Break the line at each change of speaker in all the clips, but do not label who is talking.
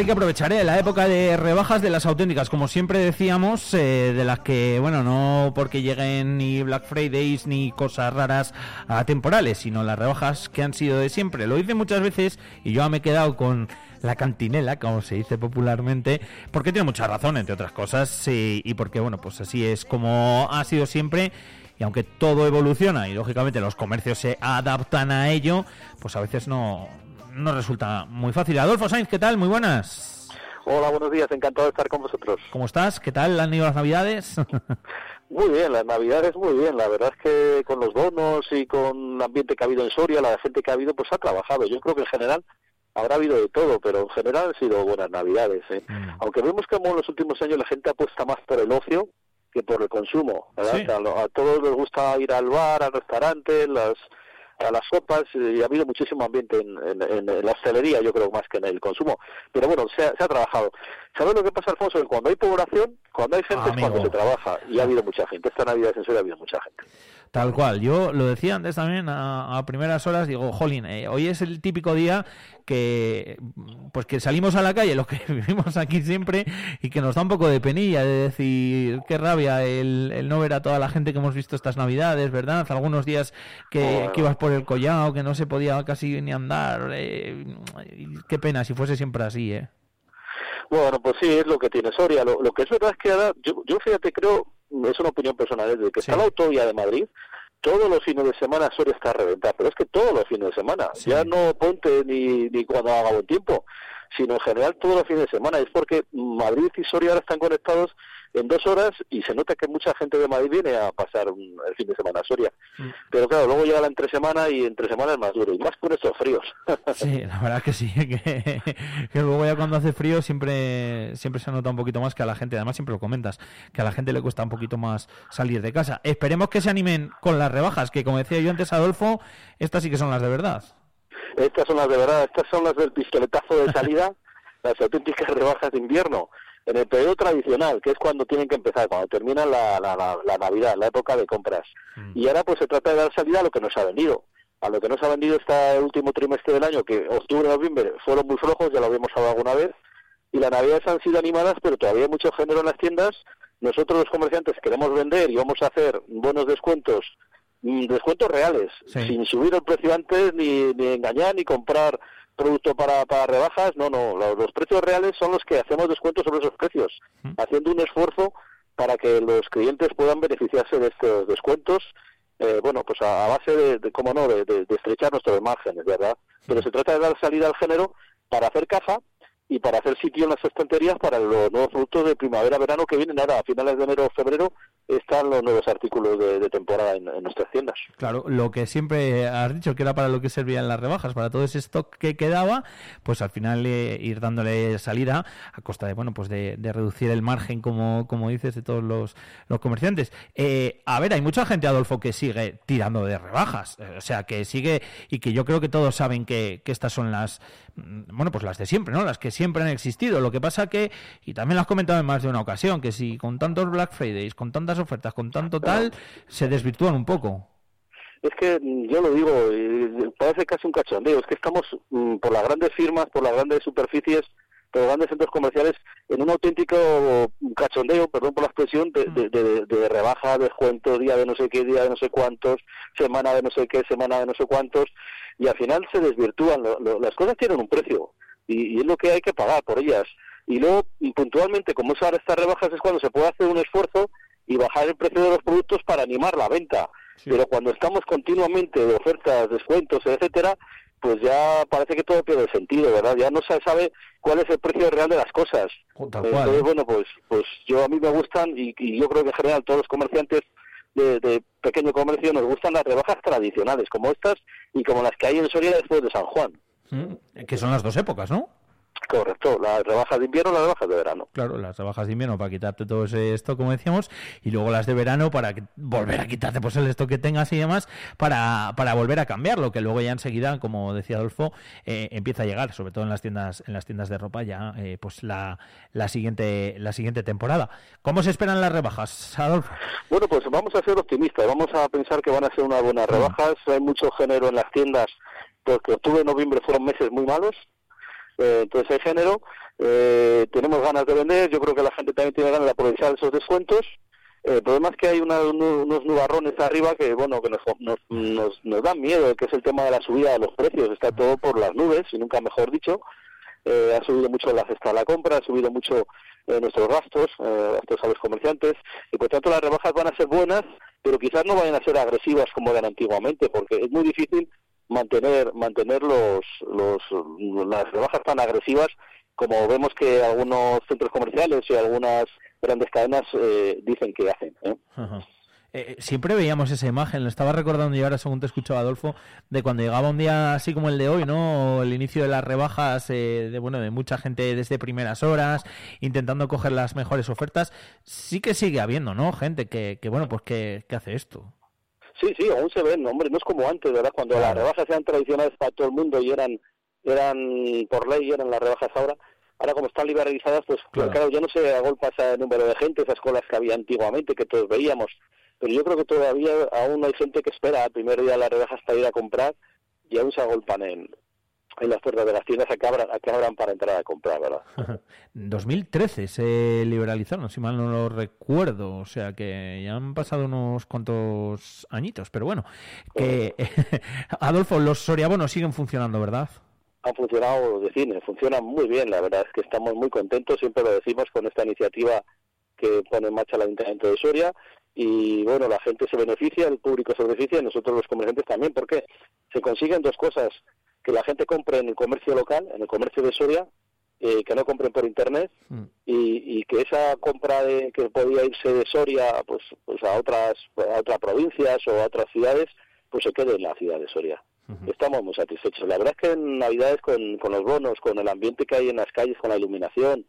hay que aprovechar ¿eh? la época de rebajas de las auténticas, como siempre decíamos, eh, de las que, bueno, no porque lleguen ni Black Fridays ni cosas raras atemporales, sino las rebajas que han sido de siempre. Lo hice muchas veces y yo me he quedado con la cantinela, como se dice popularmente, porque tiene mucha razón, entre otras cosas, y, y porque, bueno, pues así es como ha sido siempre y aunque todo evoluciona y lógicamente los comercios se adaptan a ello, pues a veces no, no resulta muy fácil. Adolfo Sainz, ¿qué tal? Muy buenas.
Hola, buenos días, encantado de estar con vosotros.
¿Cómo estás? ¿Qué tal han ido las navidades?
muy bien, las navidades muy bien. La verdad es que con los bonos y con el ambiente que ha habido en Soria, la gente que ha habido, pues ha trabajado. Yo creo que en general habrá habido de todo, pero en general han sido buenas navidades. ¿eh? Mm. Aunque vemos que en los últimos años la gente apuesta más por el ocio que por el consumo. ¿verdad? A, a, todos les gusta ir al bar, al restaurante, las a las sopas y ha habido muchísimo ambiente en, en, la hostelería, yo creo, más que en el consumo. Pero bueno, se ha, se ha trabajado. ¿Sabes lo que pasa, Alfonso? Que cuando hay población, cuando hay gente es cuando se trabaja. Y ha habido mucha gente. Esta Navidad Soria ha habido mucha gente.
Tal cual. Yo lo decía antes también a, primeras horas, digo, jolín, eh, hoy es el típico día que pues que salimos a la calle, lo que vivimos aquí siempre, y que nos da un poco de penilla de decir, qué rabia el, no ver a toda la gente que hemos visto estas navidades, ¿verdad? Algunos días que, ibas por el collado, que no se podía casi ni andar. Eh, qué pena si fuese siempre así, ¿eh?
Bueno, pues sí, es lo que tiene Soria. Lo, que es verdad es que ahora, yo, yo fíjate, creo, es una opinión personal, desde que está la autovía de Madrid, todos los fines de semana Soria está a reventar, pero es que todos los fines de semana, ya no ponte ni, ni cuando haga buen tiempo, sino en general todos los fines de semana, es porque Madrid y Soria ahora están conectados en dos horas y se nota que mucha gente de Madrid viene a pasar el fin de semana a Soria. Mm. Pero claro, luego llega la entre semana y entre semana es más duro, y más con estos fríos.
sí, la verdad que sí, que, luego ya cuando hace frío siempre, siempre se nota un poquito más que a la gente, además siempre lo comentas, que a la gente le cuesta un poquito más salir de casa. Esperemos que se animen con las rebajas, que como decía yo antes, Adolfo, estas sí que son las de verdad.
Estas son las de verdad, estas son las del pistoletazo de salida, las auténticas rebajas de invierno en el periodo tradicional, que es cuando tienen que empezar, cuando termina la, la, Navidad, la época de compras. Mm. Y ahora pues se trata de dar salida a lo que nos ha vendido. A lo que nos ha vendido este último trimestre del año, que octubre y noviembre fueron muy flojos, ya lo habíamos hablado alguna vez, y las navidades han sido animadas, pero todavía hay mucho género en las tiendas. Nosotros los comerciantes queremos vender y vamos a hacer buenos descuentos, descuentos reales, sin subir el precio antes, ni, ni engañar, ni comprar producto para, para rebajas, no, no, los, precios reales son los que hacemos descuentos sobre esos precios, haciendo un esfuerzo para que los clientes puedan beneficiarse de estos descuentos, eh, bueno, pues a, base de, de, cómo no, de, de, estrechar nuestros márgenes, ¿verdad? Pero se trata de dar salida al género para hacer caja y para hacer sitio en las estanterías para los nuevos productos de primavera-verano que vienen ahora a finales de enero o febrero están los nuevos artículos de, temporada en, nuestras tiendas.
Claro, lo que siempre has dicho que era para lo que servían las rebajas, para todo ese stock que quedaba, pues al final eh, ir dándole salida a costa de bueno pues de, reducir el margen, como, como dices, de todos los, los comerciantes. Eh, a ver, hay mucha gente, Adolfo, que sigue tirando de rebajas, eh, o sea, que sigue y que yo creo que todos saben que, que estas son las, mm, bueno, pues las de siempre, ¿no? Las que siempre han existido. Lo que pasa que, y también lo has comentado en más de una ocasión, que si con tantos Black Fridays, con tantas ofertas, con tanto tal, se desvirtúan un poco.
Es que mm, yo lo digo, parece casi un cachondeo, es que estamos mm, por las grandes firmas, por las grandes superficies, por los grandes centros comerciales, en un auténtico cachondeo, perdón por la expresión, de, de, de, de rebaja, descuento, día de no sé qué, día de no sé cuántos, semana de no sé qué, semana de no sé cuántos, y al final se desvirtúan. las cosas tienen un precio y, es lo que hay que pagar por ellas. Y luego, puntualmente, como es ahora estas rebajas, es cuando se puede hacer un esfuerzo y bajar el precio de los productos para animar la venta. Pero cuando estamos continuamente de ofertas, descuentos, etcétera, pues ya parece que todo pierde sentido, ¿verdad? Ya no se sabe cuál es el precio real de las cosas. Entonces, ¿eh? bueno, pues pues yo a mí me gustan y, yo creo que en general todos los comerciantes de, pequeño comercio nos gustan las rebajas tradicionales como estas y como las que hay en Soria después de San Juan.
Mm, que son las dos épocas, ¿no?
Correcto, las rebajas de invierno y las rebajas de verano.
Claro, las rebajas de invierno para quitarte todo esto, como decíamos, y luego las de verano para volver a quitarte pues el esto que tengas y demás, para, para volver a cambiarlo, que luego ya enseguida, como decía Adolfo, eh, empieza a llegar, sobre todo en las tiendas, en las tiendas de ropa, ya eh, pues la, la siguiente, la siguiente temporada. ¿Cómo se esperan las rebajas, Adolfo?
Bueno, pues vamos a ser optimistas, vamos a pensar que van a ser unas buenas rebajas, hay mucho género en las tiendas porque octubre y noviembre fueron meses muy malos, eh, hay género, Eh, tenemos ganas de vender, yo creo que la gente también tiene ganas de aprovechar esos descuentos. Eh, el problema es que hay unos, nubarrones arriba que, bueno, que nos, nos, nos, dan miedo, que es el tema de la subida de los precios. Está todo por las nubes, y nunca mejor dicho. Eh, ha subido mucho la cesta de la compra, ha subido mucho eh, nuestros gastos, eh, gastos a los comerciantes, y por tanto las rebajas van a ser buenas, pero quizás no vayan a ser agresivas como eran antiguamente, porque es muy difícil mantener mantener los, los las rebajas tan agresivas como vemos que algunos centros comerciales y algunas grandes cadenas eh, dicen que hacen. ¿eh?
Eh, siempre veíamos esa imagen, lo estaba recordando yo ahora según te escuchaba Adolfo, de cuando llegaba un día así como el de hoy, ¿no? El inicio de las rebajas, de bueno, de mucha gente desde primeras horas, intentando coger las mejores ofertas. Sí que sigue habiendo, ¿no? Gente que, que bueno, pues que, hace esto.
Sí, sí, aún se ven, hombre, no es como antes, ¿verdad? Cuando las rebajas eran tradicionales para todo el mundo y eran, eran por ley, eran las rebajas ahora, ahora como están liberalizadas, pues claro, ya no se agolpa ese número de gente, esas colas que había antiguamente, que todos veíamos. Pero yo creo que todavía aún hay gente que espera al primer día de las rebajas para ir a comprar y aún se agolpan en, en las puertas de las tiendas a que, abran, para entrar a comprar, ¿verdad?
2013 se liberalizaron, si mal no lo recuerdo, o sea que ya han pasado unos cuantos añitos, pero bueno, que Adolfo, los soriabonos siguen funcionando, ¿verdad?
han funcionado de cine, funcionan muy bien, la verdad es que estamos muy contentos, siempre lo decimos con esta iniciativa que pone en marcha el Ayuntamiento de Soria y bueno, la gente se beneficia, el público se beneficia y nosotros los comerciantes también, porque se consiguen dos cosas, que la gente compre en el comercio local, en el comercio de Soria, eh, que no compren por internet mm. y, que esa compra de, que podía irse de Soria pues, pues a otras a otras provincias o a otras ciudades, pues se quede en la ciudad de Soria estamos muy satisfechos. La verdad es que en Navidades con, con los bonos, con el ambiente que hay en las calles, con la iluminación,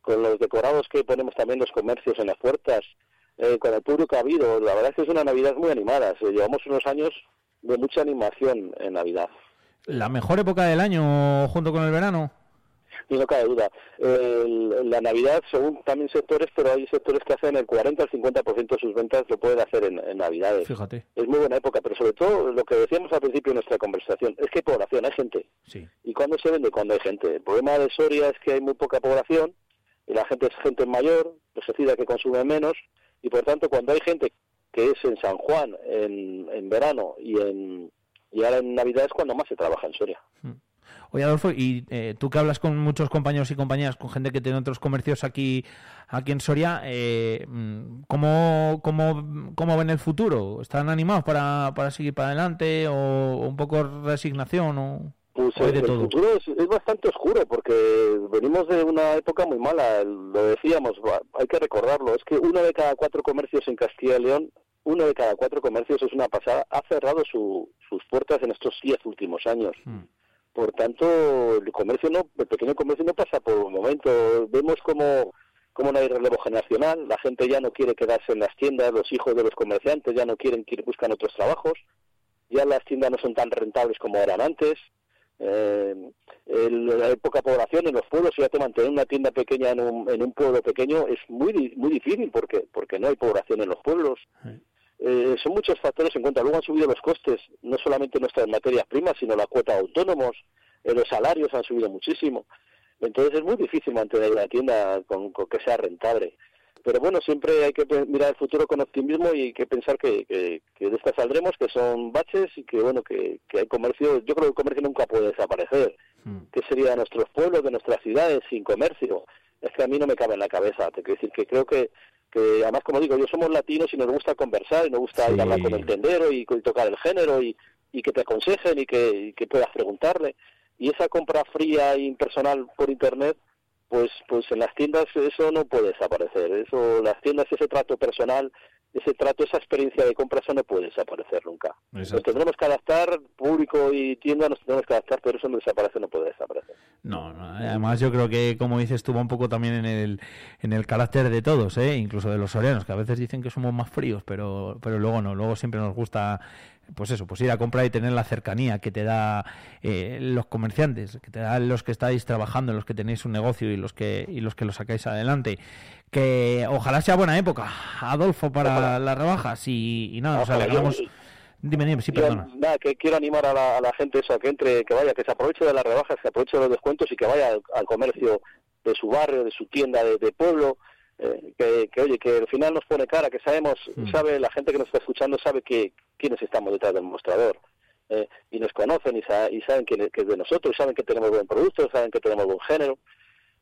con los decorados que ponemos también los comercios en las puertas, eh, con el público que ha habido, la verdad es que es una Navidad muy animada. llevamos unos años de mucha animación en Navidad.
¿La mejor época del año junto con el verano?
no cabe duda. la Navidad, según también sectores, pero hay sectores que hacen el 40 al 50% de sus ventas lo pueden hacer en, Navidades.
Fíjate.
Es muy buena época, pero sobre todo lo que decíamos al principio de nuestra conversación, es que hay población, hay gente.
Sí.
¿Y cuándo se vende? Cuando hay gente. El problema de Soria es que hay muy poca población y la gente es gente mayor, pues decida que consume menos, y por tanto cuando hay gente que es en San Juan en, en verano y en y ahora en Navidad es cuando más se trabaja en Soria. Hmm.
Oye, Adolfo, y eh, tú que hablas con muchos compañeros y compañeras, con gente que tiene otros comercios aquí, aquí en Soria, eh, ¿cómo, cómo, cómo ven el futuro? ¿Están animados para, para seguir para adelante o un poco resignación? O...
Pues el, futuro es, bastante oscuro porque venimos de una época muy mala, lo decíamos, hay que recordarlo, es que uno de cada cuatro comercios en Castilla y León, uno de cada cuatro comercios es una pasada, ha cerrado sus puertas en estos diez últimos años. Hmm. Por tanto, el comercio no, el pequeño comercio no pasa por un momento. Vemos como, como no hay relevo generacional, la gente ya no quiere quedarse en las tiendas, los hijos de los comerciantes ya no quieren, quieren buscan otros trabajos, ya las tiendas no son tan rentables como eran antes. Eh, el, hay poca población en los pueblos, y ya te mantener una tienda pequeña en un, en un pueblo pequeño es muy muy difícil porque porque no hay población en los pueblos. Eh, son muchos factores en cuenta. Luego han subido los costes, no solamente nuestras materias primas, sino la cuota de autónomos, eh, los salarios han subido muchísimo. Entonces es muy difícil mantener una tienda con, que sea rentable. Pero bueno, siempre hay que mirar el futuro con optimismo y hay que pensar que, que, de esta saldremos, que son baches y que bueno, que, que hay comercio. Yo creo que el comercio nunca puede desaparecer. Mm. ¿Qué sería de nuestros pueblos, de nuestras ciudades sin comercio? Es que a mí no me cabe en la cabeza. Te quiero decir que creo que que además, como digo, yo somos latinos y nos gusta conversar y nos gusta hablar con el tendero y, tocar el género y, que te aconsejen y que, puedas preguntarle. Y esa compra fría e impersonal por Internet, pues, pues en las tiendas eso no puede desaparecer. Eso, las tiendas, ese trato personal, ese trato, esa experiencia de compra, eso no puede desaparecer nunca. Nos tendremos que adaptar, público y tienda nos tendremos que adaptar, pero eso no desaparece, no puede desaparecer.
No, además yo creo que, como dices, estuvo un poco también en el, en el carácter de todos, ¿eh? incluso de los soreanos, que a veces dicen que somos más fríos, pero, pero luego no, luego siempre nos gusta pues eso, pues ir a comprar y tener la cercanía que te da eh, los comerciantes, que te dan los que estáis trabajando, los que tenéis un negocio y los que y los que lo sacáis adelante. Que ojalá sea buena época, Adolfo, para las rebajas y, nada, o sea, Dime, dime, sí, perdona.
Nada, que quiero animar a la, gente eso, que entre, que vaya, que se aproveche de las rebajas, que aproveche de los descuentos y que vaya al, comercio de su barrio, de su tienda de, pueblo, eh, que, que, oye, que al final nos pone cara, que sabemos, mm. sabe, la gente que nos está escuchando sabe que quiénes estamos detrás del mostrador. Eh, y nos conocen y, saben que, es de nosotros, saben que tenemos buen producto, saben que tenemos buen género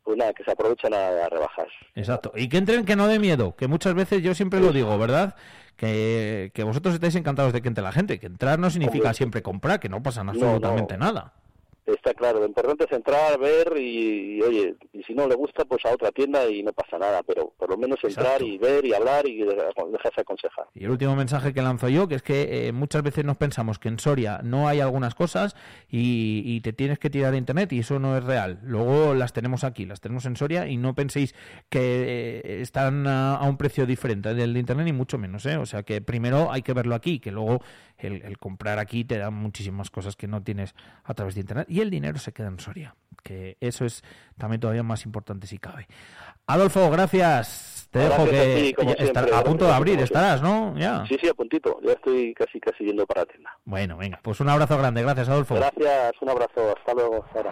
pues nada, que se aprovechan a, rebajar.
Exacto. Y que entren que no de miedo, que muchas veces yo siempre lo digo, ¿verdad? Que, que vosotros estáis encantados de que entre la gente, que entrar no significa siempre comprar, que no pasa absolutamente nada.
Está claro, lo importante es entrar, ver y, oye, y si no le gusta, pues a otra tienda y no pasa nada, pero por lo menos entrar y ver y hablar y dejarse aconsejar.
Y el último mensaje que lanzo yo, que es que eh, muchas veces nos pensamos que en Soria no hay algunas cosas y, te tienes que tirar a internet y eso no es real. Luego las tenemos aquí, las tenemos en Soria y no penséis que eh, están a, un precio diferente del de internet ni mucho menos, ¿eh? O sea que primero hay que verlo aquí, que luego el, el comprar aquí te da muchísimas cosas que no tienes a través de internet y el dinero se queda en Soria, que eso es también todavía más importante si cabe. Adolfo, gracias. Te dejo que a, a punto de abrir estarás, ¿no? Ya.
Sí, sí, a puntito. Ya estoy casi casi yendo para la tienda.
Bueno, venga, pues un abrazo grande. Gracias, Adolfo.
Gracias, un abrazo. Hasta luego. Hasta